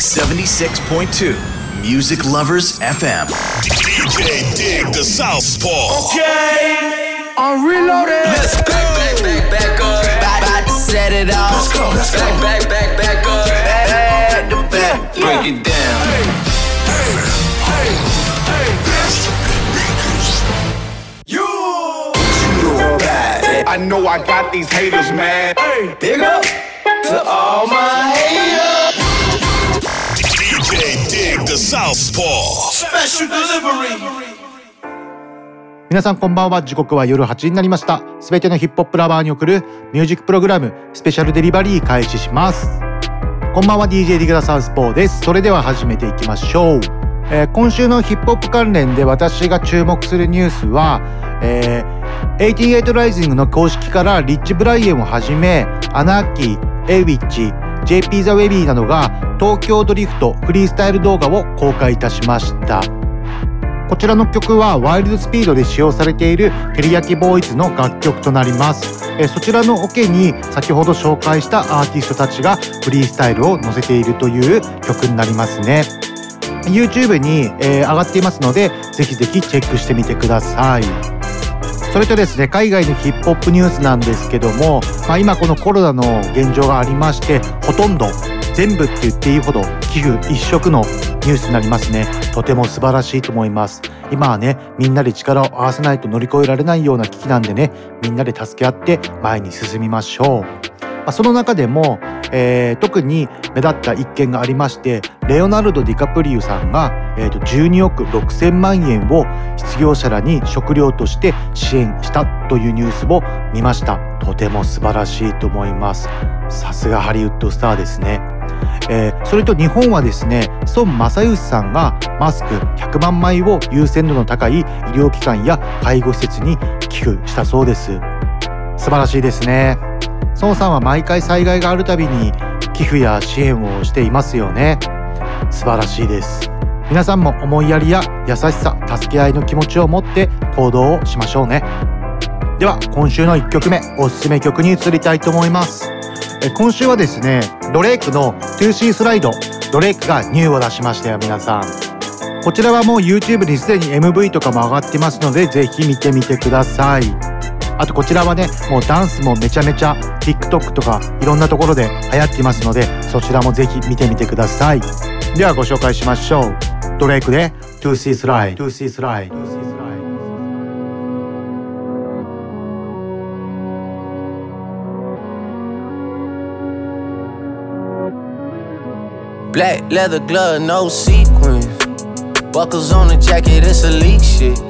76.2 Music Lovers FM. DJ Dig the Southpaw. Okay, I'm reloaded. Let's go. Back, back, back, back up. About, about to set it off. Let's go, let's go. Back, back, back, back up. Back to back. Break it down. You. I know I got these haters mad. Big up to all my haters. 皆さんこんばんは。時刻は夜8時になりました。すべてのヒップホップラバーに送るミュージックプログラムスペシャルデリバリー開始します。こんばんは DJ ディグダサウスポーです。それでは始めていきましょう、えー今週のヒップホップ関連で私が注目するニュースは、えー、88ライジングの公式からリッチ・ブライエンをはじめアナーキー、エイウィッチ JP ザ・ウェビーなどが東京ドリフトフリースタイル動画を公開いたしましたこちらの曲はワイルドスピードで使用されているテリヤキボーイズの楽曲となります。えそちらのオケに先ほど紹介したアーティストたちがフリースタイルを載せているという曲になりますね。YouTube に、えー上がっていますので、ぜひぜひチェックしてみてください。それとですね、海外のヒップホップニュースなんですけども、まあ、今このコロナの現状がありまして、ほとんど全部って言っていいほど寄付一色のニュースになりますね。とても素晴らしいと思います。今はね、みんなで力を合わせないと乗り越えられないような危機なんでね、みんなで助け合って前に進みましょう。まあ、その中でも、えー特に目立った一件がありましてレオナルド・ディカプリウさんが、えーと12億6,000万円を失業者らに食料として支援したというニュースを見ました。とても素晴らしいと思います。さすがハリウッドスターですね。えーそれと日本はですね孫正義さんがマスク100万枚を優先度の高い医療機関や介護施設に寄付したそうです。素晴らしいですね。孫さんは毎回災害があるたびに寄付や支援をしていますよね。素晴らしいです。皆さんも思いやりや優しさ助け合いの気持ちを持って行動をしましょうね。では今週の1曲目おすすめ曲に移りたいと思います。え今週はですねドレイクの 2C スライドドレイクがニューを出しましたよ皆さん。こちらはもう YouTube にすでに MV とかも上がってますのでぜひ見てみてください。あとこちらはねもうダンスもめちゃめちゃ TikTok とかいろんなところで流行っていますのでそちらもぜひ見てみてください。ではご紹介しましょう。ドレイクで 2C スライド 2C スライド 2C スライド Black leather glove, no sequins. Buckles on the jacket, it's elite shit.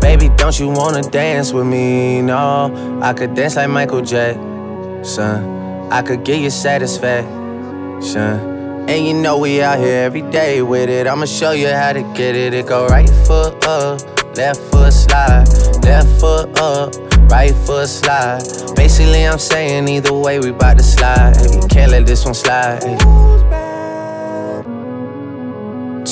Baby, don't you wanna dance with me? No, I could dance like Michael Jackson. I could get you satisfaction. And you know we out here every day with it. I'ma show you how to get it. It go right foot up, left foot slide, left foot up, right foot slide. Basically, I'm saying either way we bout to slide. Hey, can't let this one slide.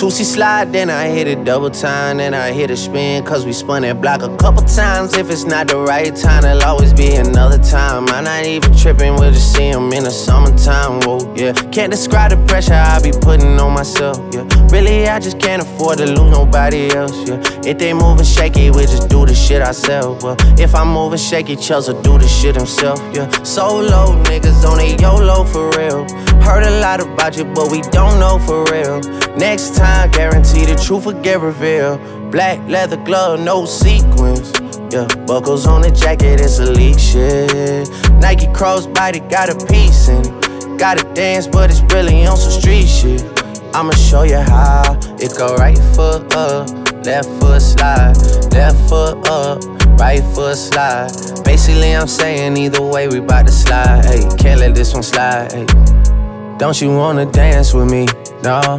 2C slide, then I hit it double time, then I hit a spin, cause we spun that block a couple times. If it's not the right time, it'll always be another time. I'm not even tripping, we'll just see him in the summertime. Whoa, yeah. Can't describe the pressure I be putting on myself, yeah. Really, I just can't afford to lose nobody else, yeah. If they moving shaky, we just do the shit ourselves. Well, if I'm moving shaky, Chelsea do the shit himself, yeah. Solo niggas on a YOLO for real. Heard a lot about you, but we don't know for real. Next time, guarantee the truth will get revealed. Black leather glove, no sequins. Yeah, buckles on the jacket, it's a elite shit. Nike crossbody got a piece in it. Gotta dance, but it's really on some street shit. I'ma show you how it go right foot up, left foot slide, left foot up, right foot slide. Basically, I'm saying either way, we bout to slide. Hey, can't let this one slide. Don't you wanna dance with me? No,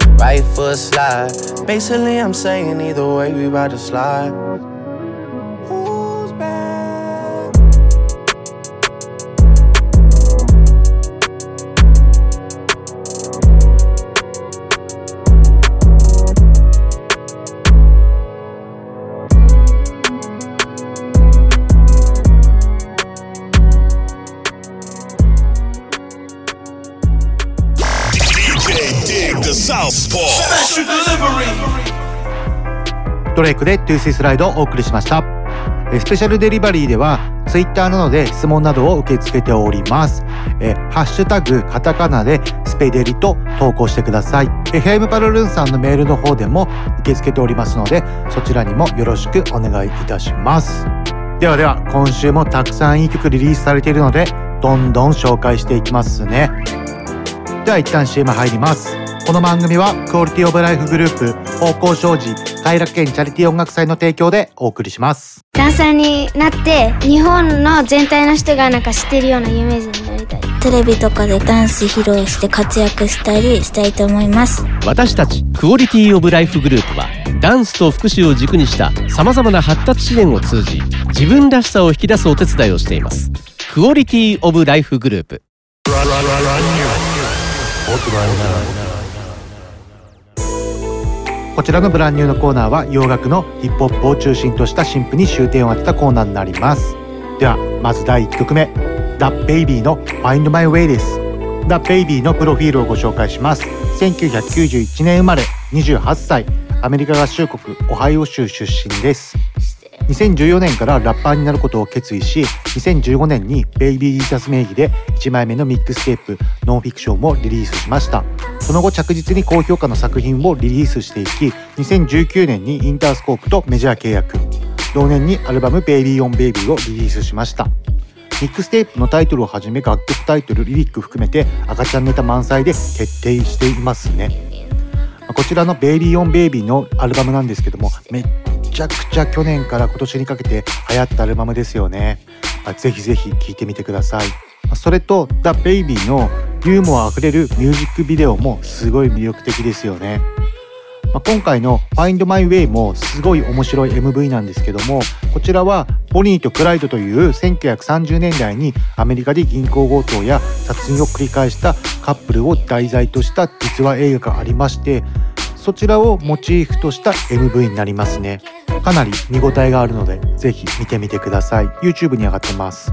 right foot slide. Basically, I'm saying either way, we about to slide. ドレイクで To See スライドをお送りしました。えスペシャルデリバリーでは Twitter などで質問などを受け付けております。えハッシュタグカタカナでスペデリと投稿してください。えーヘイムパルルンさんのメールの方でも受け付けておりますのでそちらにもよろしくお願いいたします。ではでは今週もたくさんいい曲リリースされているのでどんどん紹介していきますね。では一旦 CM 入ります。この番組はクオリティオブライフグループ方向障子偕楽園チャリティー音楽祭の提供でお送りします。ダンサーになって日本の全体の人がなんか知ってるようなイメージになりたい。テレビとかでダンス披露して活躍したりしたいと思います。私たちクオリティオブライフグループはダンスと福祉を軸にしたさまざまな発達支援を通じ自分らしさを引き出すお手伝いをしています。クオリティオブライフグループこちらの Brand New のコーナーは洋楽のヒップホップを中心とした新譜に焦点を当てたコーナーになります。ではまず第1曲目 DaBaby の Find My Way です。The Baby のプロフィールをご紹介します。1991年生まれ28歳アメリカ合衆国オハイオ州出身です。2014年からラッパーになることを決意し2015年に Baby Jesus 名義で1枚目のミックステープ「ノンフィクション」もリリースしました。その後着実に高評価の作品をリリースしていき2019年にインタースコープとメジャー契約。同年にアルバム「 Baby on Baby」をリリースしました。ミックステープのタイトルをはじめ楽曲タイトルリリック含めて赤ちゃんネタ満載で徹底していますね。こちらの「 Baby on Baby」のアルバムなんですけどもめっちゃくちゃ去年から今年にかけて流行ったアルバムですよね。ぜひぜひ聴いてみてください。それと「The Baby」のユーモアあふれるミュージックビデオもすごい魅力的ですよね。まあ、今回の「Find My Way」もすごい面白い MV なんですけどもこちらはボニーとクライドという1930年代にアメリカで銀行強盗や殺人を繰り返したカップルを題材とした実話映画がありましてそちらをモチーフとした MV になりますね。かなり見応えがあるのでぜひ見てみてください。YouTube に上がってます。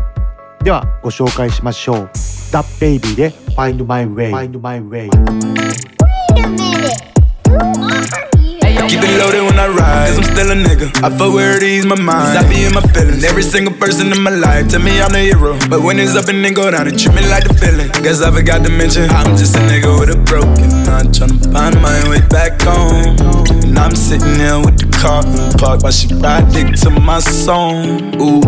ではご紹介しましょう。The Baby で Find My Way, Find My Way. Keep it loaded when I ride, cause I'm still a nigga. I fuck where it ease my mind. Cause I be in my feelings. Every single person in my life tell me I'm the hero. But when it's up and then go down, it treat me like the feeling. Guess I forgot to mention I'm just a nigga with a broken heart. Tryna find my way back home. And I'm sitting here with the car and park while she ride dick to my song. Ooh,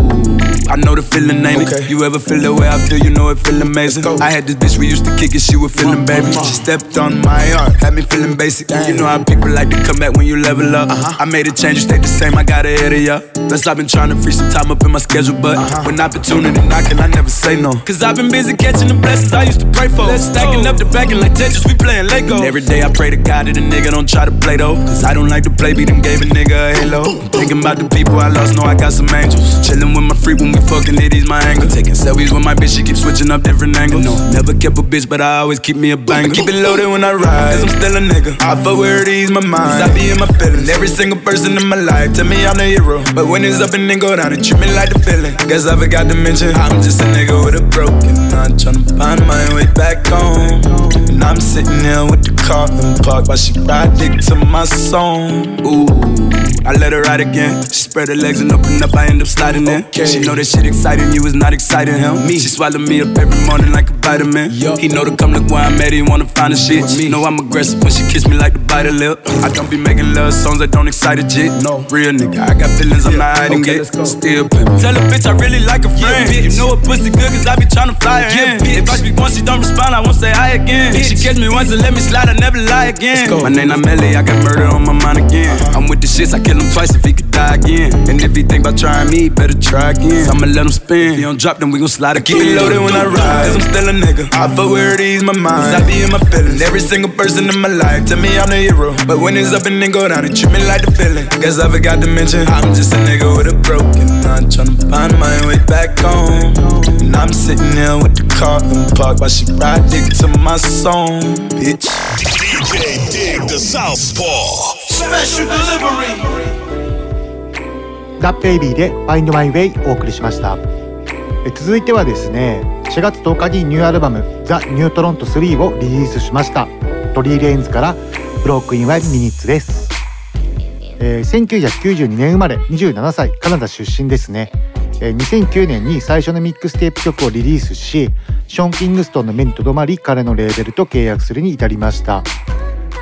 I know the feeling, ain't Okay. it? You ever feel the way I feel? You know it feel amazing. I had this bitch we used to kick it, she was feeling baby. She stepped on my heart, had me feeling basic. You know how people like to come back when you level up. Uh-huh. I made a change, you stay the same. I got ahead of ya. Plus I've been trying to free some time up in my schedule, but uh-huh. when opportunity knocking, I never say no. Cause I've been busy catching the blessings I used to pray for. Stacking up the backing like Tetris, we playing Lego. And every day I pray to God that a nigga don't try to play though. Cause I don't like to play, beat them gave a nigga a halo. Thinking about the people I lost, know I got some angels. Chilling with my freak when we fucking it, he's my angle. Taking selfies with my bitch, she keep switching up different angles. No, never kept a bitch, but I always keep me a banger. Keep it loaded when I ride, cause I'm still a nigga. I fuck where it ease my mind. Cause I be in my feelings. Every single person in my life tell me I'm the hero. But when it's up and then go down, it treat me like the feeling. Guess I forgot to mention I'm just a nigga with a broken heart. Tryna find my way back home. And I'm sitting here with the car in park while she ride dick to my song. Ooh. I let her ride again. She spread her legs and open up, I end up sliding in. She know that shit exciting, you is not exciting him. Me. She swallow me up every morning like a vitamin. He know to come look where I'm at, he wanna find the shit. Me. Know I'm aggressive when she kiss me like the bite of lip. I don't be making love songs that don't excite a jit. No, real nigga, I got feelings I'm not hiding Okay, it. Still pimpin'. Tell a bitch I really like a friend. Yeah, bitch. you know a pussy good cause I be tryna fly her in. If I speak once, she don't respond, I won't say hi again. Bitch. she catch me once and let me slide, I never lie again. My name not Melly, I got murder on my mind again. I'm with the shits, I kill him twice if he could die again. And if he think about trying me, better try again. So I'ma let him spin. If he don't drop, then we gon' slide again. Keep it loaded when I ride, cause I'm still a nigga. I fuck where it ease my mind. Cause I be in my feelings. Every single person in my life tell me I'm the hero. But when it's up and then go down, it treat me like the feeling. Guess I forgot to mention I'm just a nigga with a broken heart. Tryna find my way back home. And I'm sitting here with the car in park while she ride dick to my song, bitch. DJ Dig the Southpaw. Special delivery. ザ・ベイビーで Find My Way お送りしました。え続いてはですね4月10日にニューアルバムザ・ニュートロント3をリリースしました。Tory Lanez から Broke in a Minute です、えー1992年生まれ27歳カナダ出身ですね、え2009年に最初のミックステープ曲をリリースしショーン・キングストンの目に留まり彼のレーベルと契約するに至りました。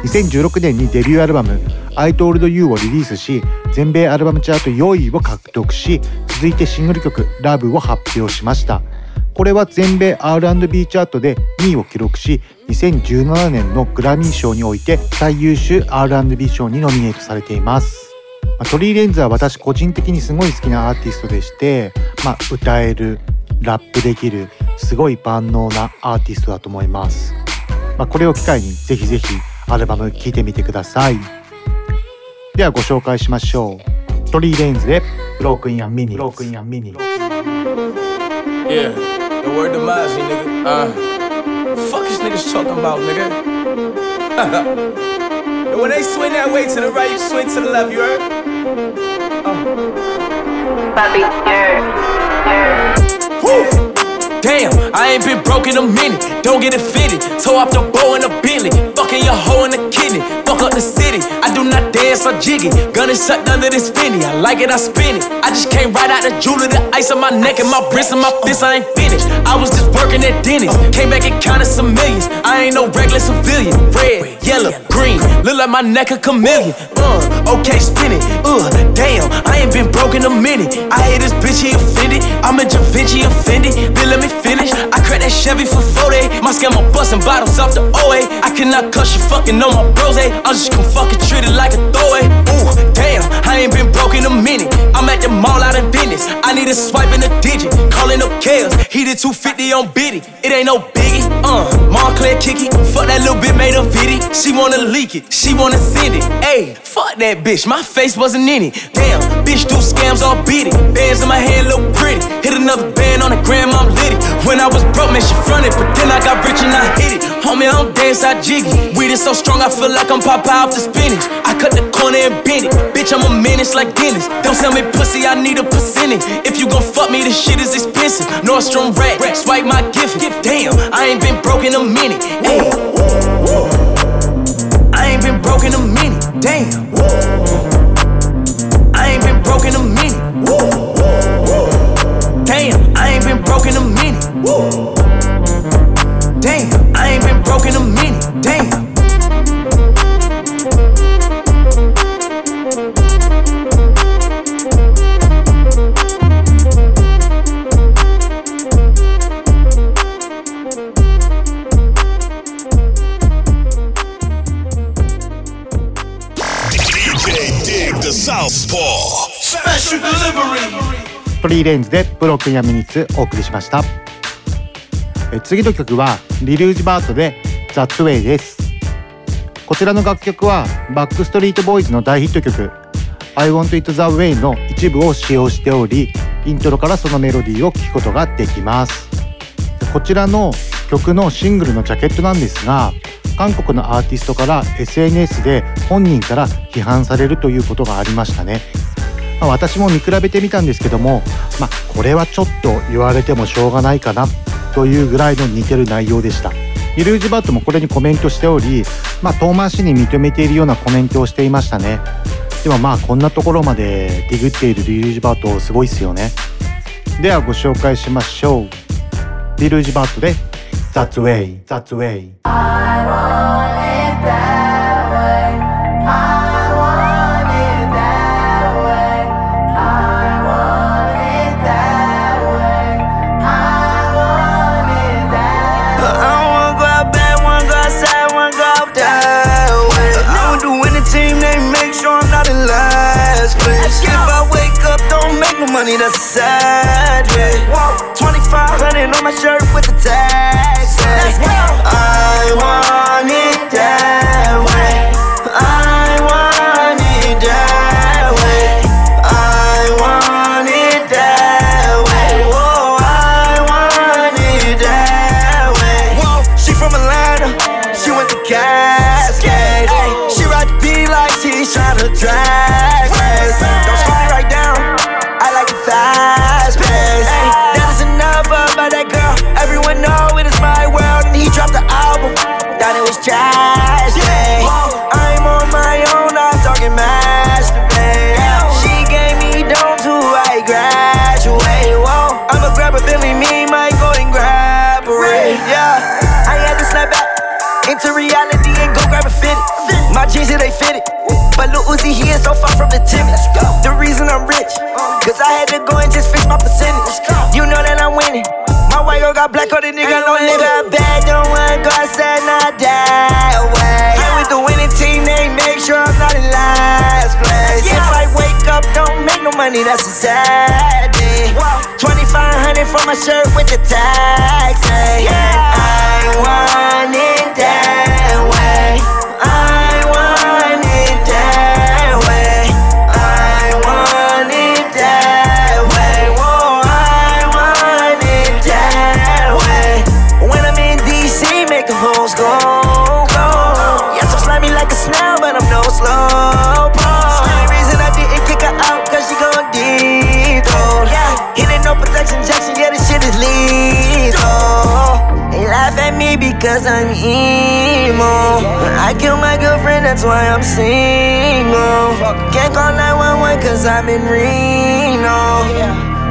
2016年にデビューアルバム「I Told You」をリリースし全米アルバムチャート4位を獲得し続いてシングル曲「Love」を発表しました。これは全米 R&B チャートで2位を記録し2017年のグラミー賞において最優秀 R&B 賞にノミネートされています。まトリー・レンズは私個人的にすごい好きなアーティストでして、まあ、歌えるラップできるすごい万能なアーティストだと思います。まあ、これを機会にぜひぜひアルバム聴いてみてくださいではご紹介しましょうトリー・レインズでブロークイン・アン・ミニブロークイン・アン・ミニ Yeah, the word Mozzie, nigga. Uh, fuck these niggas talking about, nigga. and when they swing that way to the right, you swing to the left, you heard? Yeah, yeah. Woo! Damn, I ain't been broke in a minute. Don't get it fitted. Toe off the bow in a Bentley. Fucking your hoe in the kidney. Fuck up the city. I do not dance or jiggy. Gun is tucked under this finny. I like it, I spin it. I just came right out the jewelry, the ice on my neck and my wrist and my fist. I ain't finished. I was just working at Denny's. Came back and counted some millions. I ain't no regular civilian. Red, yellow, green. Look like my neck a chameleon. Uh, okay, spin it. Uh, damn, I ain't been broke in a minute. I hate this bitch, he offended. I'm a Da Vinci offended. Then let me finish. I cracked that Chevy for 40. My scammer busting bottles off the OA. I cannot cuss you fucking on my bros. eh? I'm just gonna fucking treat it like a throwaway. Ooh, damn, I ain't been broke in a minute. I'm at the mall out in business. I need a swipe in a digit. Calling up Kales. He did 250 on Biddy. It ain't no biggie. Uh, Montclair kicky. Fuck that little bit made a viddy. She wanna leak it. She wanna send it. Ayy, fuck that bitch. My face wasn't in it. Damn, bitch do scams all beat it. Bands in my hand look pretty. Hit another band on the gram, I'm. When I was broke, man, she fronted. But then I got rich and I hit it. Homie, I don't dance, I jiggy. Weed is so strong, I feel like I'm Popeye off the spinach. I cut the corner and bend it. Bitch, I'm a menace like Dennis. Don't sell me pussy, I need a percentage. If you gon' fuck me, this shit is expensive. Nordstrom rack, swipe my gift. Damn, I ain't been broke in a minute. I ain't been broke in a minute. Damn. Woo. I ain't been broke in a minute. Woo. Damn, I ain't been broke in a minute. Woo. Damn, I ain't been broke in a minute. Damn. ーレンズでブロックやミニッツお送りしました。え次の曲はリルージバートで That Way です。こちらの楽曲はバックストリートボーイズの大ヒット曲 I Want It The Way の一部を使用しておりイントロからそのメロディーを聴くことができます。こちらの曲のシングルのジャケットなんですが韓国のアーティストから SNS で本人から批判されるということがありましたね。まあ、私も見比べてみたんですけども、まあ、これはちょっと言われてもしょうがないかなというぐらいの似てる内容でした。リルージバットもこれにコメントしており、まあ、遠回しに認めているようなコメントをしていましたね。でもまあこんなところまでディグっているリルージバットすごいっすよね。ではご紹介しましょう。リルージバットで That's way, that's way I want it that money, that's a sad day. 2500 on my shirt with the tags. Is so far from the reason I'm rich, cause I had to go and just fix my percentage. You know that I'm winning. My white girl got black on the nigga, no nigga bad, don't wanna go outside, not that way. I'm with the winning team, they make sure I'm not in last place. If I wake up, don't make no money, that's a sad day. 2500 for my shirt with the tags. Hey. Eh? I want it that way. I that's why I'm single. Can't call 911 cause I'm in Reno.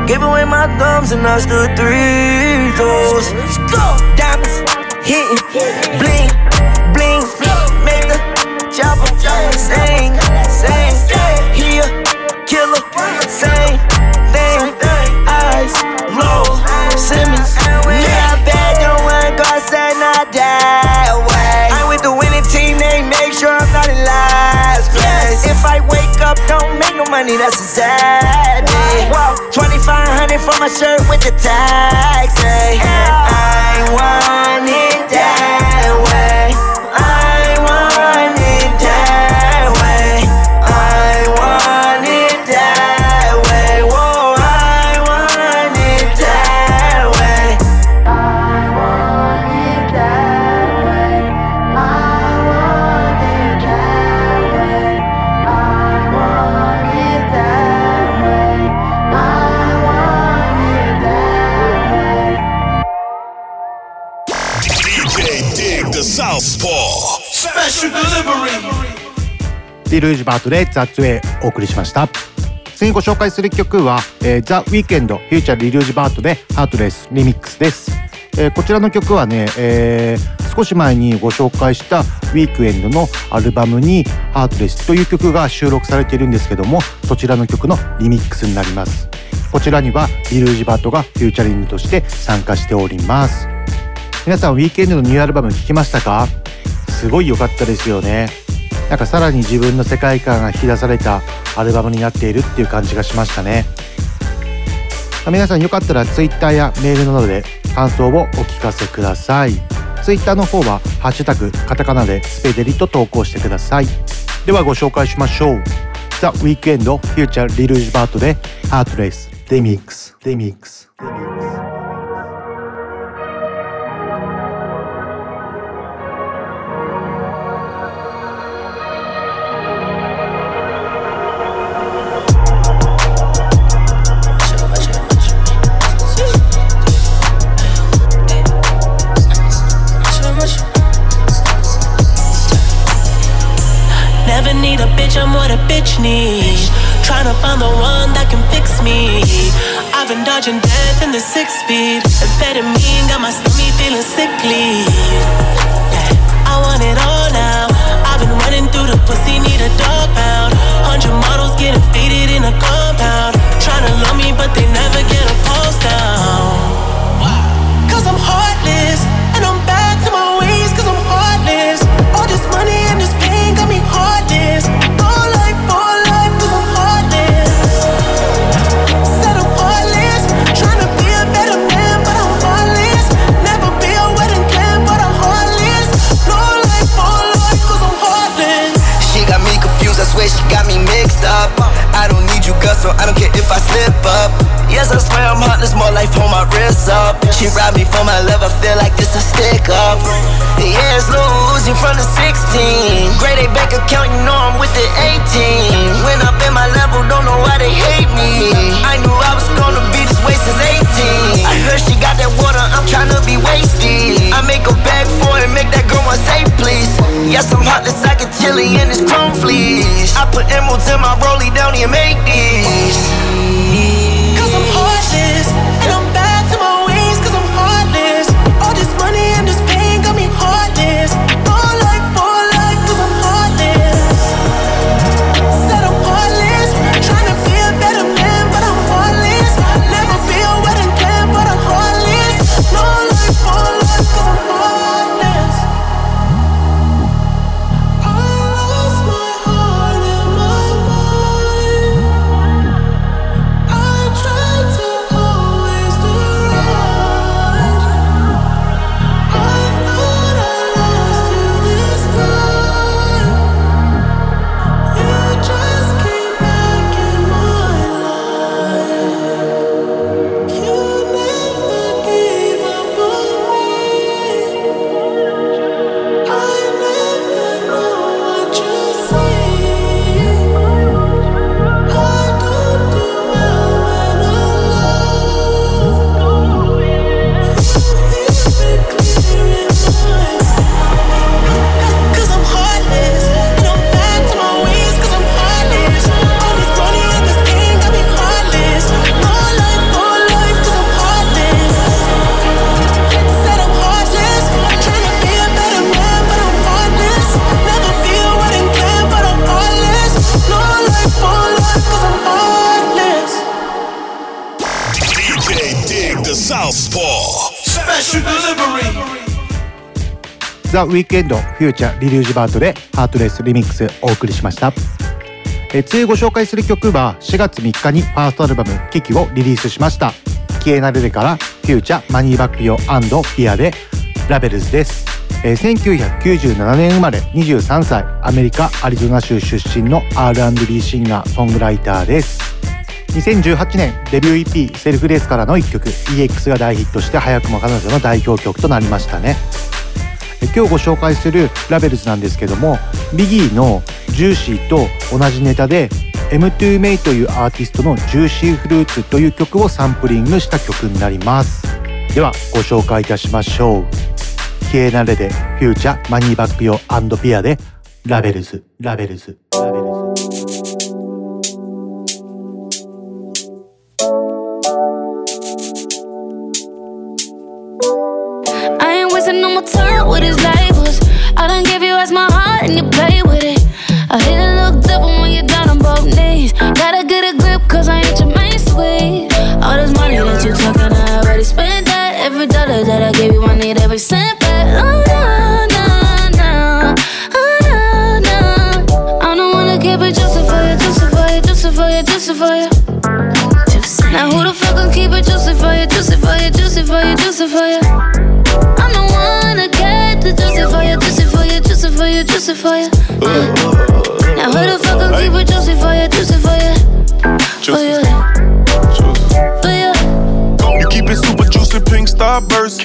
Gave away my thumbs and I stood three toes. Diamonds hitting, bling. Money, that's a sad day. 2500 for my shirt with the tags. Hey. I want it that way. リルージバートで That's Way お送りしました。次ご紹介する曲は、えー、The Weekend フューチャーリルージバートで Heartless リミックスです、えーこちらの曲はね、えー少し前にご紹介したウィークエンドのアルバムに Heartless という曲が収録されているんですけどもそちらの曲のリミックスになります。こちらにはリルージバートがフューチャリングとして参加しております。皆さんウィークエンドのニューアルバム聴きましたか？すごい良かったですよね。なんかさらに自分の世界観が引き出されたアルバムになっているっていう感じがしましたね。皆さんよかったら Twitter やメールなどで感想をお聞かせください。Twitter の方は「ハッシュタグカタカナ」でスペデリと投稿してください。ではご紹介しましょう。The Weekend Future リルージュバートで Heartless Remix Remix Never speed. Amphetamine got my stomach feeling sickly. Yes, I'm heartless, I can chili in this chrome fleece. I put emeralds in my rollie down here, make these. The Weekend Future リリュージュバートでハートレスリミックスお送りしました。え次ご紹介する曲は4月3日にファーストアルバム「キキ」をリリースしました。 Kiana Ledé から featuring Moneybagg Yo, BIA で Labels です、え1997年生まれ23歳アメリカアリゾナ州出身の R&B シンガーソングライターです。2018年デビュー EP Selfless からの1曲 EX が大ヒットして早くも彼女の代表曲となりましたね。今日ご紹介する Labels なんですけどもビギーの「Juicy」と同じネタで M2 メイというアーティストの「Juicy Fruit」という曲をサンプリングした曲になります。ではご紹介いたしましょう。 Kiana Ledé フューチャー Moneybagg Yo、BIA で Labels Labels Labels。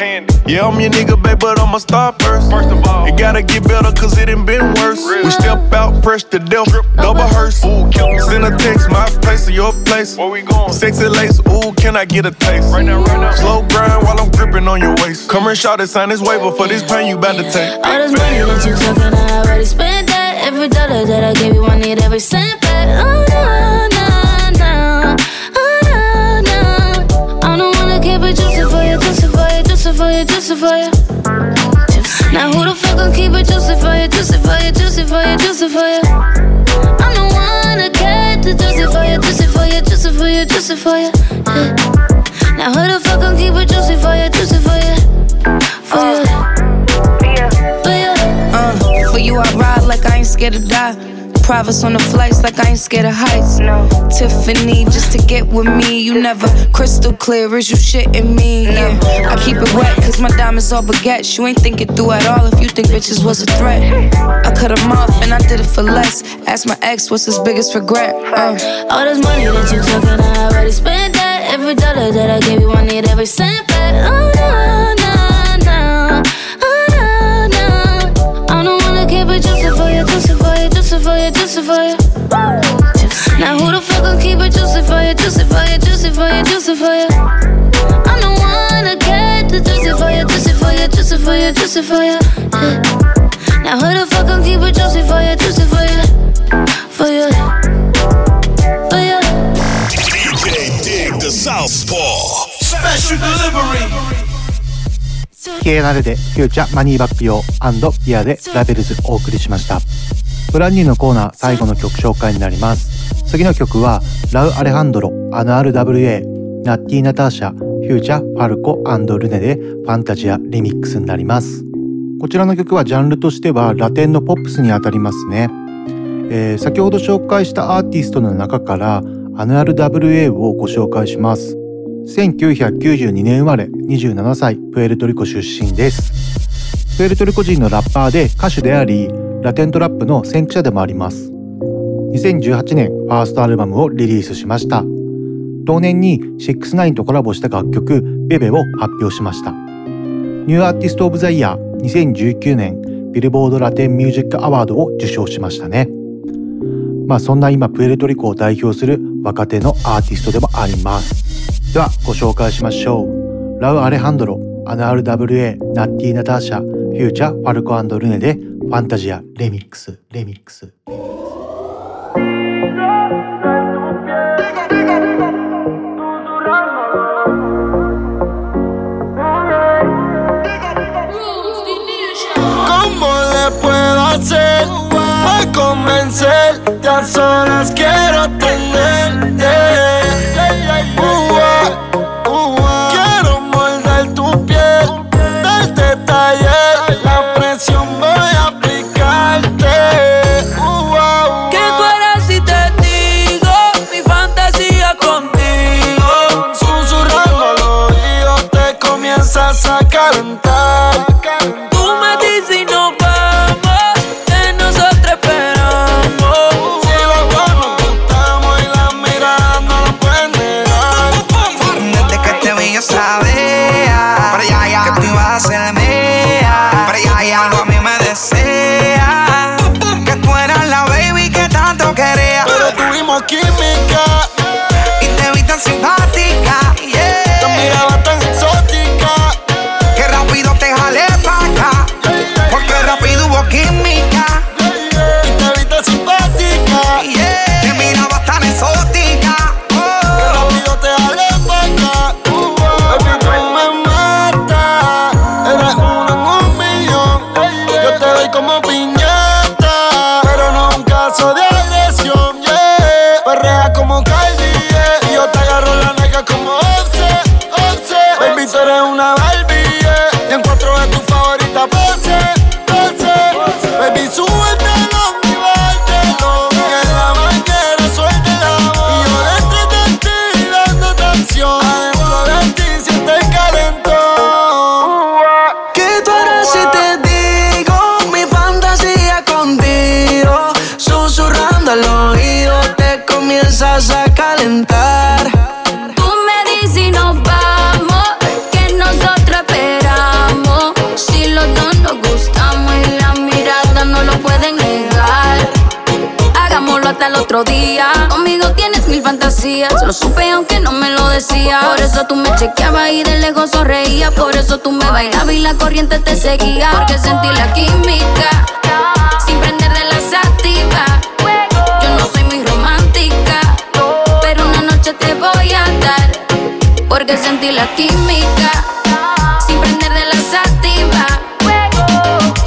Candy. Yeah, I'm your nigga, babe, but I'ma start first. First of all, it gotta get better, cause it ain't been worse. We step out fresh to death, double hearse. Ooh, send a text, my place or your place. Where we going? Sexy lace, ooh, can I get a taste? Right now, right now. Slow grind while I'm gripping on your waist. Come and shout it, sign this waiver for this pain you bout to take. All this money that you talking, I already spent that. Every dollar that I gave you, I need every cent justify it? Now who the fuck gon' keep it juicy for you? Juicy for it, Juicy for justify Juicy for it? I'm the one that get to Juicy for justify Juicy for it, Juicy for Yeah. Now who the fuck gon' keep it juicy for justify uh. Juicy for you? Uh, for you, I ride like I ain't scared to die. Privates on the flights like I ain't scared of heights. No. Tiffany, just to get with me. You never crystal clear, is you shitting me? Yeah, I keep it wet, cause my diamonds all baguettes. You ain't thinking through at all if you think bitches was a threat. I cut them off and I did it for less. Ask my ex what's his biggest regret. Uh. All this money that you talking, I already spent that. Every dollar that I gave you, I need every cent back. Oh no, for you, juicy for you. Now who the fuck gon' keep it juicy for you, juicy for you, juicy for you, juicy for you? I'm the one that get the juicy for you, juicy for you, juicy for you, juicy for you. Yeah. Now who the fuck gon' keep it juicy for you, juicy for you, for you, for you? DJ Dig the Southpaw. Special delivery. 経営慣れでフューチャーマニーバック用ギアでラベルズお送りしましたブランニューのコーナー最後の曲紹介になります。次の曲はラウ・アレハンドロアナ RWA ナッティ・ナターシャフューチャーファルコルネでファンタジアリミックスになります。こちらの曲はジャンルとしてはラテンのポップスにあたりますね、えー先ほど紹介したアーティストの中からアナ RWA をご紹介します。1992年生まれ27歳プエルトリコ出身です。プエルトリコ人のラッパーで歌手でありラテントラップの先駆者でもあります。2018年ファーストアルバムをリリースしました。同年に69とコラボした楽曲「ベベ」を発表しました。 New Artist of the Year 2019年 Billboard Latin Music Award を受賞しましたね。まあそんな今プエルトリコを代表する若手のアーティストでもあります。ではご紹介しましょう。ラウ・アレハンドロアナ RWA ナッティ・ナターシャフューチャーファルコルネでファンタジアレミックスレミックスレミックス convencer, tan solas quiero tener. Fantasías, lo supe aunque no me lo decía. Por eso tú me chequeabas y de lejos sonreía. Por eso tú me bailabas y la corriente te seguía. Porque sentí la química, sin prender de la sativa. Yo no soy muy romántica, pero una noche te voy a dar. Porque sentí la química, sin prender de la sativa.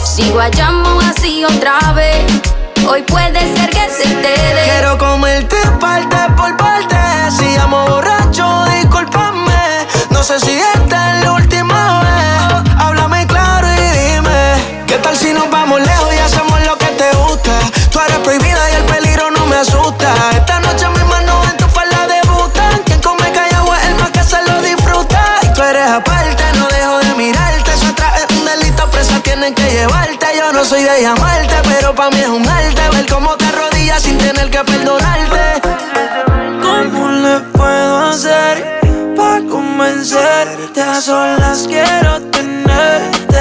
Sigo a llamo así otra vez. Hoy puede ser lejos y hacemos lo que te gusta? Tú eres prohibida y el peligro no me asusta. Esta noche mis manos en tu falda debutan. Quien come callado es el más que se lo disfruta. Y tú eres aparte, no dejo de mirarte. Eso atrás es un delito, presa tienen que llevarte. Yo no soy de llamarte, pero pa' mí es un arte. Ver cómo te arrodillas sin tener que perdonarte. ¿Cómo le puedo hacer para convencerte? A solas quiero tenerte.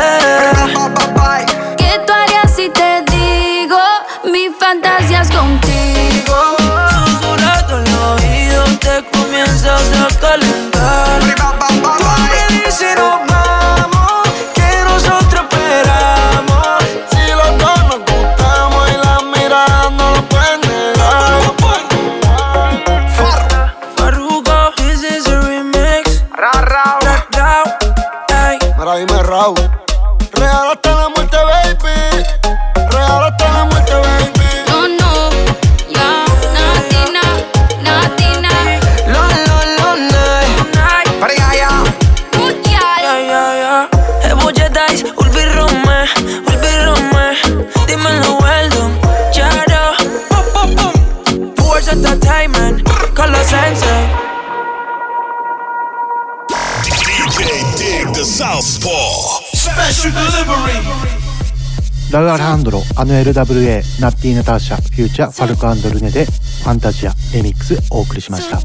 ラウアレハンドロ、あの LWA、ナッティ・ナターシャ、フューチャー、ファルコルネで、ファンタジア、レミックスお送りしました。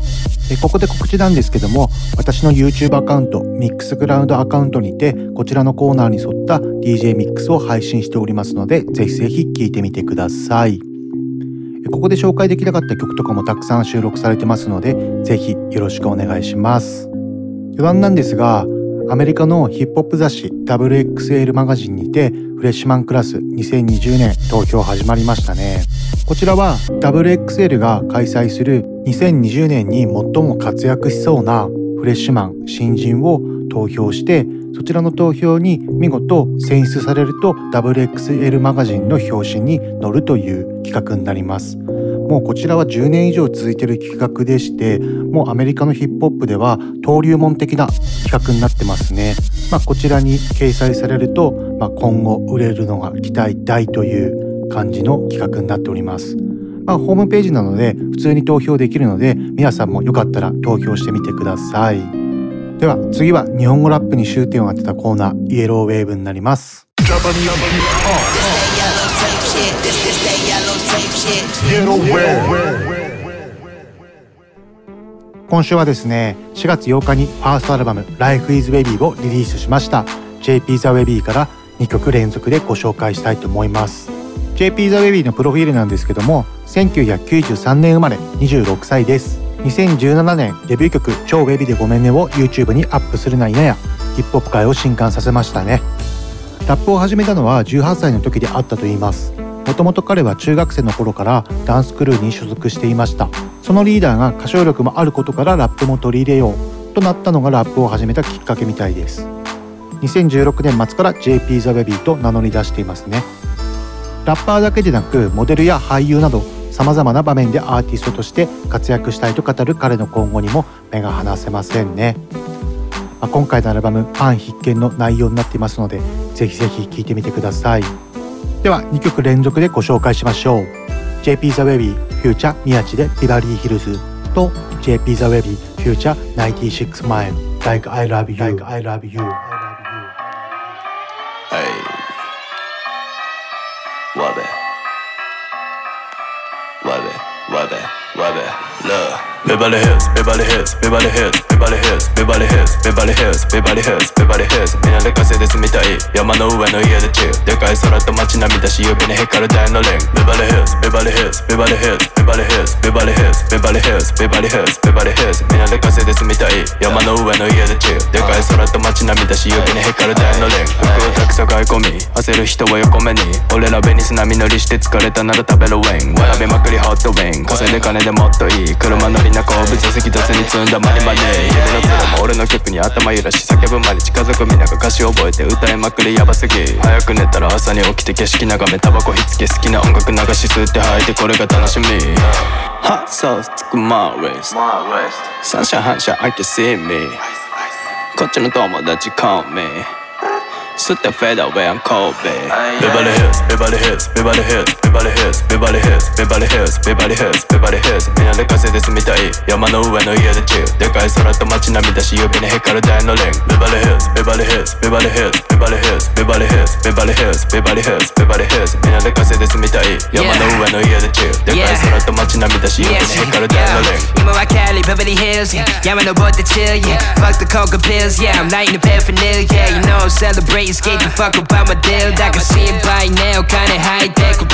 えここで告知なんですけども、私の YouTube アカウント、ミックスグラウンドアカウントにて、こちらのコーナーに沿った DJ ミックスを配信しておりますので、ぜひぜひ聴いてみてください。えここで紹介できなかった曲とかもたくさん収録されてますので、ぜひよろしくお願いします。余談なんですが、アメリカのヒップホップ雑誌 WXL マガジンにてフレッシュマンクラス2020年投票始まりましたね。こちらは WXL が開催する2020年に最も活躍しそうなフレッシュマン新人を投票してそちらの投票に見事選出されると WXL マガジンの表紙に載るという企画になります。もうこちらは10年以上続いている企画でしてもうアメリカのヒップホップでは登竜門的な企画になってますね。まあ、こちらに掲載されると、まあ、今後売れるのが期待大という感じの企画になっております。まあ、ホームページなので普通に投票できるので皆さんもよかったら投票してみてください。では次は日本語ラップに終点を当てたコーナーイエローウェーブになります。今週はですね4月8日にファーストアルバム「Life is Baby」をリリースしました。JP The Baby から2曲連続でご紹介したいと思います。JP The Baby のプロフィールなんですけども1993年生まれ26歳です。2017年デビュー曲「超ベビーでごめんね」を YouTube にアップするな否やヒップホップ界を震撼させましたね。ラップを始めたのは18歳の時であったといいます。もともと彼は中学生の頃からダンスクルーに所属していました。そのリーダーが歌唱力もあることからラップも取り入れようとなったのがラップを始めたきっかけみたいです。2016年末から JP ザ・ベビーと名乗り出していますね。ラッパーだけでなくモデルや俳優など様々な場面でアーティストとして活躍したいと語る彼の今後にも目が離せませんね。まあ今回のアルバムファン必見の内容になっていますのでぜひぜひ聴いてみてください。では2曲連続でご紹介しましょう。JP ザ・ウェビーフューチャー宮地でビバリーヒルズと JP ザ・ウェビーフューチャー96マイル Like I love you Like I love you Hey. バレヘルス、ビバレヘルス、ビバレヘルス、ビバレヘルス、ビバレヘルス、みんなで稼いで住みたい。山の上の家でチュー、でかい空と街並みだし、指にへっからダイのレン。ビバレヘルス、ビバレヘルス、ビバレヘルス、ビバレヘルス、ビバレヘルス、ビバレヘルス、ビバレヘルス、ビバレヘルス、みんなで稼いで住みたい。山の上の家でチュー、でかい空と街並みだし、指にへっからダイのレン。服をたくさん買い込み、焦る人は横目に。俺らベニス波乗りして疲れたなら食べるウェイン。学びまくりホットウェイン。稼いで金でもっといい。車乗りな後部座席雑に積んだマニマネー。夢の面も俺の曲に頭揺らし叫ぶまで近づくみんなが歌詞覚えて歌いまくりやばすぎ早く寝たら朝に起きて景色眺めタバコひつけ好きな音楽流し吸って吐いてこれが楽しみ Hot sauce つく my waist 三者反射 I can see me こっちの友達 call me Suit the fade away and cold, babe. Beverly Hills, Beverly Hills, Beverly Hills, Beverly Hills, Beverly Hills, Beverly Hills, Beverly Hills, Beverly Hills。みんなで稼いで住みたい。山の上の家でチル。でかい空と街並みだし、指に光る大のリング。Beverly Hills, Beverly Hills, Beverly Hills, Beverly Hills, Beverly Hills, Beverly Hills, Beverly Hills, Beverly Hills。みんなで稼いで住みたい。山の上の家でチル。でかい空と街並みだし、指に光る大のリング。今はキャリー、Beverly Hills。山登ってチル、yeah。Fuck the coca pills, yeah。I'm lighting the paraphernalia, yeah。You know I'm celebrating skate the fuck about my deal. I can see it by now, kinda high tech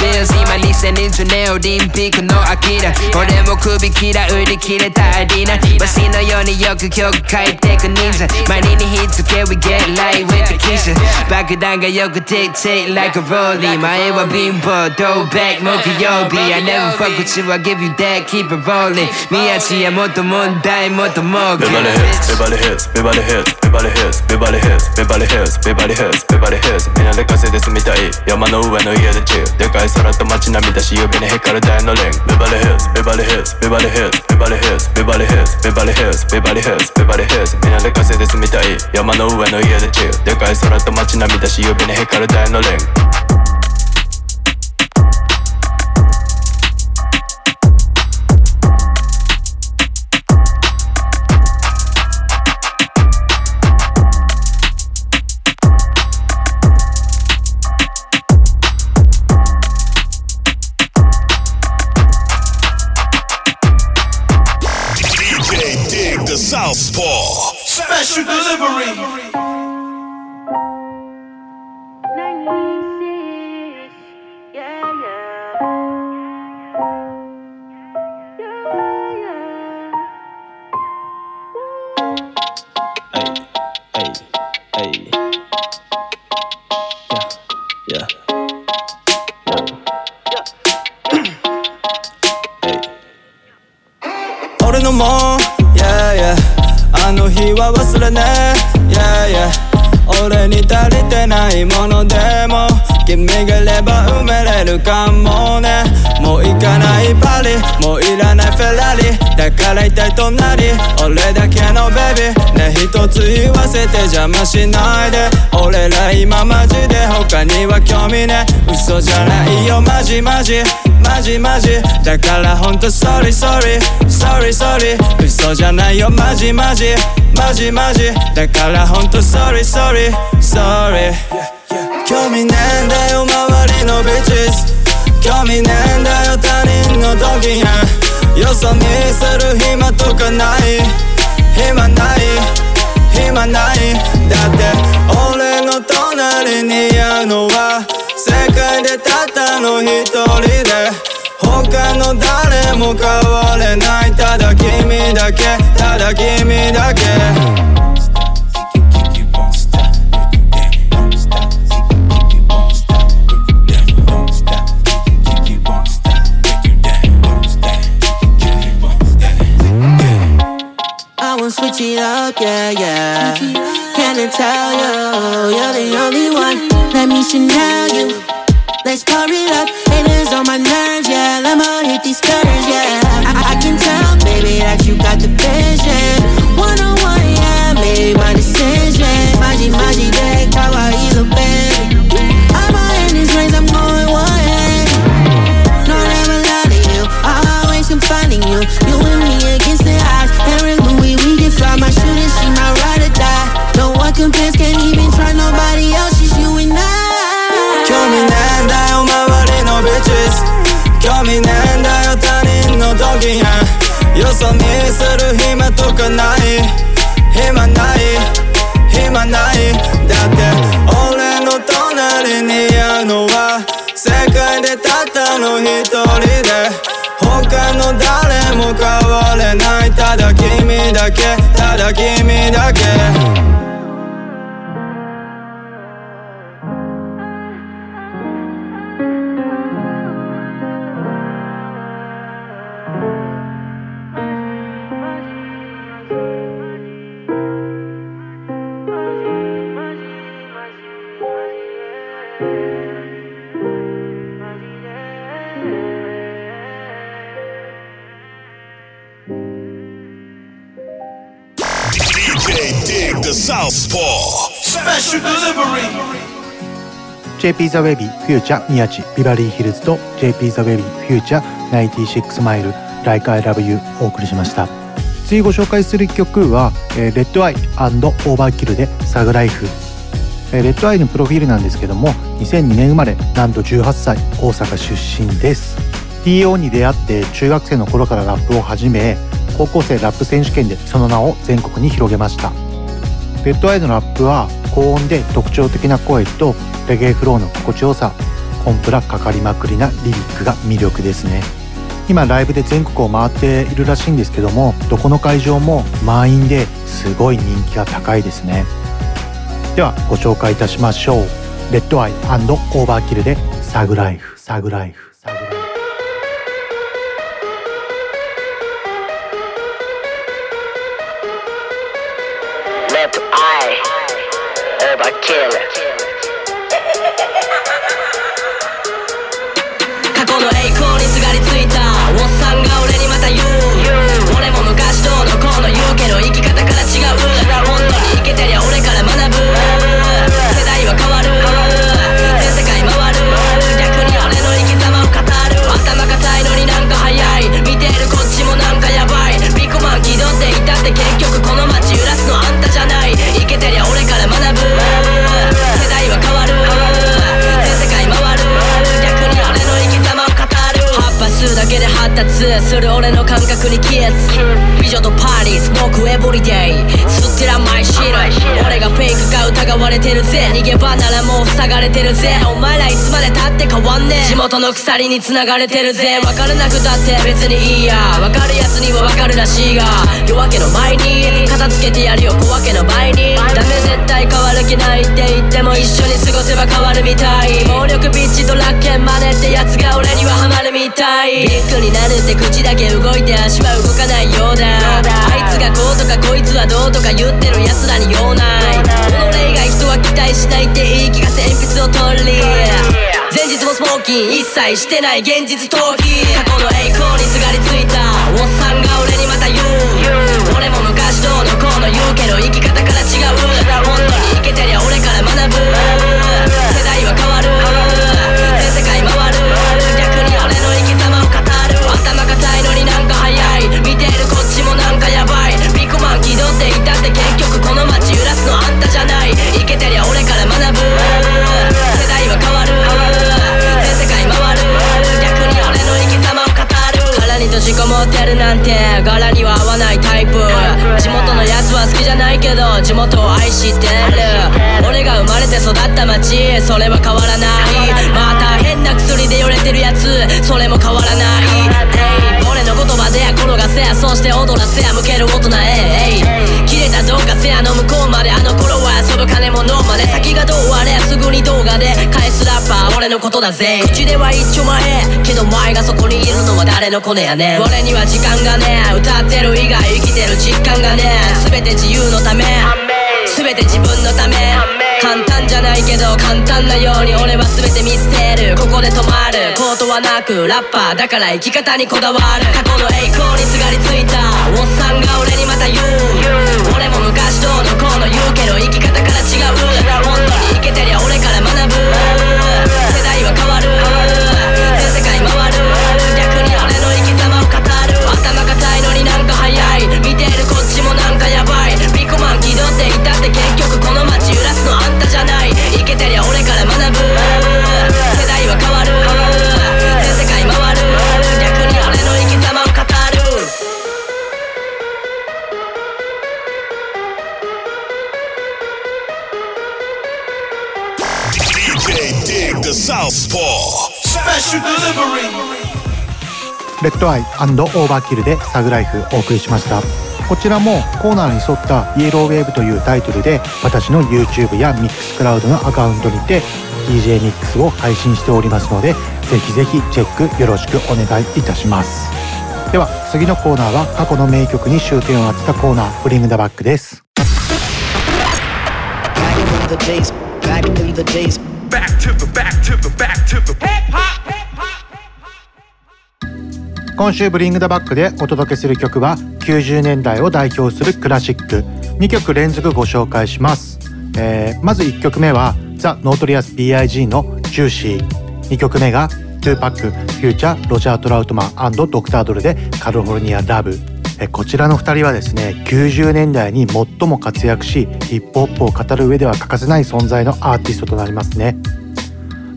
bills. 今2000年中オリンピックのアキラ。俺も首切ら売り切れたアリーナ。バシのようによく曲書いてく忍者。毎日火つけ we get light with the kisser. 爆弾がよく dictate like a rollie. 前は貧乏、ドバック木曜日。I never fuck with you, I give you that, keep it rolling. 宮地やもっと問題、もっともう Beverly Hills, Beverly Hills, Beverly Hills, Beverly Hills, Beverly Hills, Beverly Hills, Beverly Hills, Beverly Hills みんなで稼いで住みたい山の上の家でチルでかい空と街並み だし指に光る大のレン Beverly Hills, Beverly Hills, Beverly Hills, Beverly Hills, Beverly Hills, Beverly Hills, Beverly Hills, Beverly Hills みんなで稼いで住みたい山の上の家でチルでかい空と街並みだし指に光る大のレン DJ Southpaw. Special delivery. れに足りてないものでも君がいれば埋めれるかもね。もう行かないパリもういらないら一体隣俺だけのベビー。ね一つ言わせて邪魔しないで。俺ら今マジで他には興味ね嘘じゃないよマジマジマジマジだからほんと sorry sorry sorry sorry 嘘じゃないよマジマジマジマジだからほんと sorry sorry sorry 興味ねえんだよ周りのビッチス興味ねえんだよ他人の時やよそ見せる暇とかない暇ない暇ないだって俺の隣にいるのは世界でたったの一人で他の誰も変われないただ君だけただ君だけ switch it up, yeah, yeah. Can I tell you, you're the only one. Let me Chanel you. Let's pour it up. Haters on my nerves, そにする暇とかない。暇ない。暇ない。だって俺の隣にいるのは世界でたったの一人で。他の誰も変われない。ただ君だけ。ただ君。JP ザ・ウェビーフューチャー宮地ビバリーヒルズと JP ザ・ウェビーフューチャー96マイル Like I Love You お送りしました。次ご紹介する曲は、えー、レッドアイオーバーキルでサグライフ、えー、レッドアイのプロフィールなんですけども2002年生まれなんと18歳大阪出身です。TO に出会って中学生の頃からラップを始め高校生ラップ選手権でその名を全国に広げました。レッドアイのラップは高音で特徴的な声とレゲエフローの心地よさコンプラかかりまくりなリリックが魅力ですね。今ライブで全国を回っているらしいんですけどもどこの会場も満員ですごい人気が高いですね。ではご紹介いたしましょう。レッドアイオーバーキルでサグライフサグライフ。達する俺の感覚にキス美女とパーリースモークエブリデイ。吸ってらまい。シール俺がフェイクか疑われてるぜ。逃げ場ならもう塞がれてるぜ。お前らいつまでたって変わんねえ地元の鎖に繋がれてるぜ。分からなくたって別にいいや。分かるやつには分かるらしいが。夜明けの前に片付けてやるよ。小分けの前に。ダメ絶対変わる気ないって言っても一緒に過ごせば変わるみたい。暴力ビッチとラッケンマネってやつが俺にはハマるみたい。ビッグになるって口だけ動いて足は動かないようだあいつがこうとかこいつはどうとか言ってる奴らに用ない。己以外人は期待しないって言い気が鉛筆を取り。前日もスモーキー一切してない現実逃避。過去の栄光にすがりついた。おっさんが俺にまた言う。俺も昔どうのこうの言うけど生き方から違う。本当に生けてりゃ俺から学ぶ。じこもってるなんて柄には合わないタイプ。地元のやつは好きじゃないけど地元を愛してる。俺が生まれて育った街それは変わらない。また変な薬でよれてるやつそれも変わらない Hey 俺の言葉で転がせやそして踊らせや向ける大人へ切れたどうかせやの向こうまであの頃は遊ぶ金もノーマで先がどうあれすぐに動画で返すラッパー俺のことだぜ。口では一丁前けど前がそこにいるのは誰のコネやねん俺には時間がね歌ってる以外生きてる実感がね全て自由のため。全て自分のため。簡単じゃないけど簡単なように俺は全て見捨てる。ここで止まる。コートはなくラッパーだから生き方にこだわる。過去の栄光にすがりついた。おっさんが俺にまた言う。俺も昔どうのこうの言うけど生き方から違う。本当に生けてりゃ俺レッドアイオーバーキルでサグライフお送りしました。こちらもコーナーに沿ったイエローウェーブというタイトルで私の YouTube や MixCloud のアカウントにて DJ ミックスを配信しておりますのでぜひぜひチェックよろしくお願いいたします。では次のコーナーは過去の名曲に終点を当てたコーナー「ブリングダバックです Back to the back to the back to the hip hop. 今週 Bring Da Back でお届けする曲は90年代を代表するクラシック。2曲連続ご紹介します、えーまず1曲目はザ・ノートリアス B.I.G のジューシー。2曲目が2Pac フューチャーロジャー・トラウトマン Dr. Dre で California Love。こちらの2人はですね90年代に最も活躍しヒップホップを語る上では欠かせない存在のアーティストとなりますね。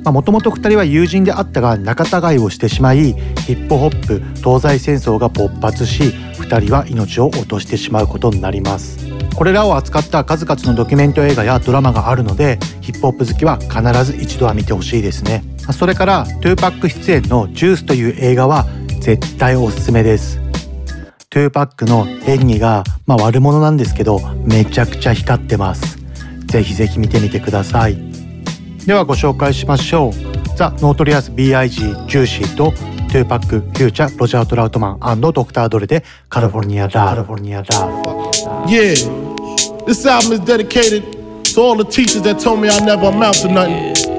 もともと2人は友人であったが仲違いをしてしまいヒップホップ東西戦争が勃発し2人は命を落としてしまうことになります。これらを扱った数々のドキュメント映画やドラマがあるのでヒップホップ好きは必ず一度は見てほしいですね。それからトゥーパック出演の「Juice という映画は絶対おすすめです。トゥーパックの演技が、まあ、悪者なんですけどめちゃくちゃ光ってます。ぜひぜひ見てみてください。ではご紹介しましょう。ザ・ノートリアス B.I.G. ジューシーとトゥーパックフューチャーロジャー・トラウトマンドクター・ドレでカリフォルニア・ラー。カリフォルニア・ラー。Yeah, this album is dedicated to all the teachers that told me I never amount to nothing.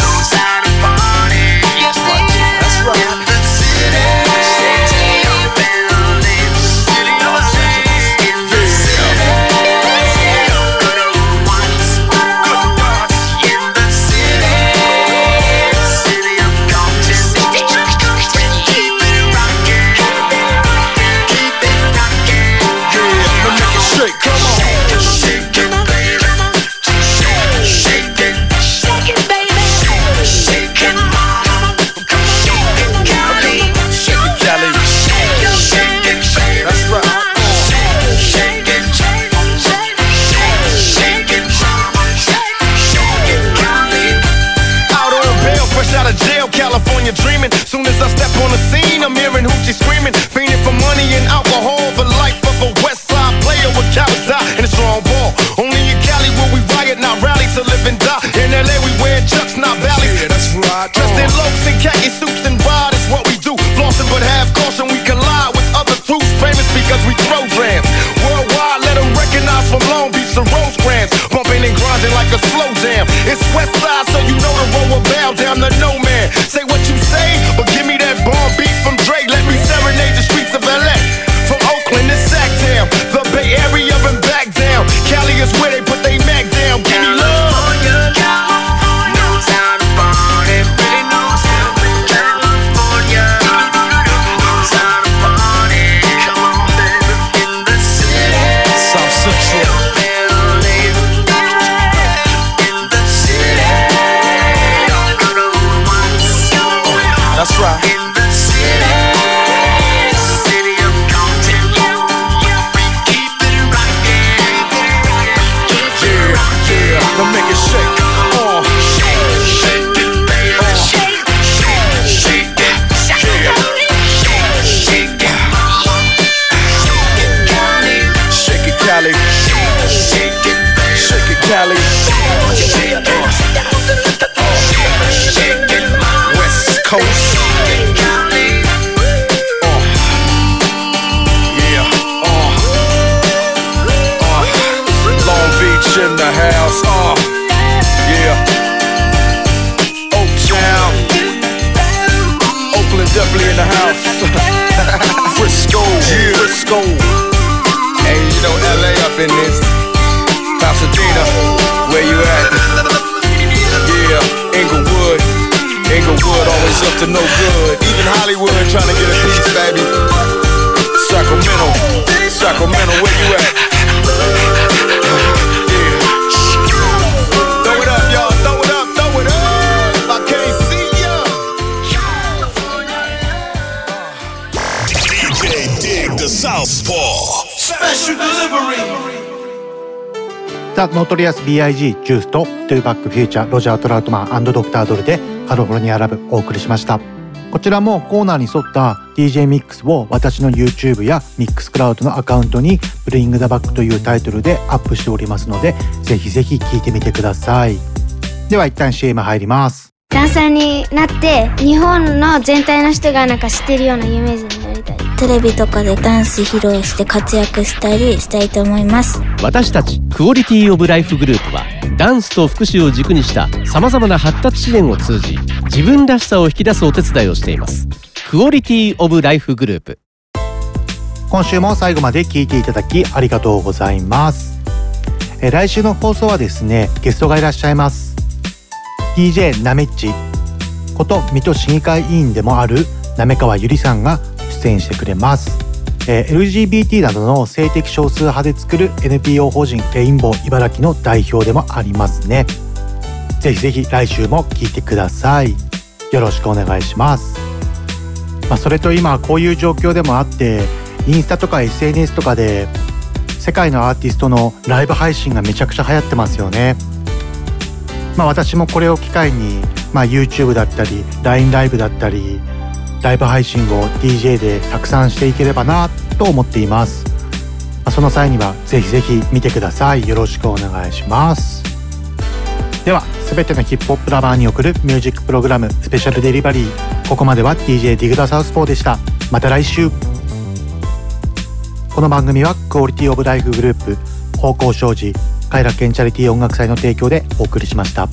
California dreaming. Soon as I step on the scene, I'm hearing hoochie screaming, fiending for money and alcohol. The life of a West Side player with cowards die and a strong ball. Only in Cali will we riot, not rally to live and die. In LA we wear chucks, not valleys. Yeah, that's right. Dressed in locs and khaki suits and ride is what we do. Flossing but have caution, we collide with other troops. Famous because we throw drams. Worldwide, let them recognize from Long Beach to Rose Rosecrans. Bumping and grinding like a slow jam. It's West Side, so you know the road will bow down to no man. Say what you say, but リアス BIG ジュースとトゥーバックフューチャーロジャー・トラウトマンドクター・ドルでカロフォルニアラブお送りしました。こちらもコーナーに沿った DJ ミックスを私の YouTube やミックスクラウドのアカウントに Bring the Back というタイトルでアップしておりますのでぜひぜひ聴いてみてください。では一旦 CM 入ります。ダンサーになって日本の全体の人がなんか知ってるような有名人になりたい。テレビとかでダンス披露して活躍したりしたいと思います。私たちクオリティオブライフグループはダンスと福祉を軸にしたさまざまな発達支援を通じ自分らしさを引き出すお手伝いをしています。クオリティオブライフグループ。今週も最後まで聞いていただきありがとうございます。えー来週の放送はですねゲストがいらっしゃいます DJ なめっちこと水戸市議会委員でもある滑川ゆりさんが出演してくれます、えー LGBT などの性的少数派で作る NPO 法人レインボー茨城の代表でもありますね。ぜひぜひ来週も聞いてください。よろしくお願いします。まあ、それと今こういう状況でもあってインスタとか SNS とかで世界のアーティストのライブ配信がめちゃくちゃ流行ってますよね。まあ私もこれを機会に、まあ、YouTube だったり LINE ライブだったりライブ配信を DJ でたくさんしていければなと思っています。まあその際にはぜひぜひ見てください。よろしくお願いします。では全てのヒップホップラバーに送るミュージックプログラムスペシャルデリバリーここまでは DJ ディグダサウスポーでしたまた来週この番組はクオリティオブライフグループ方向障子快楽園チャリティー音楽祭の提供でお送りしました。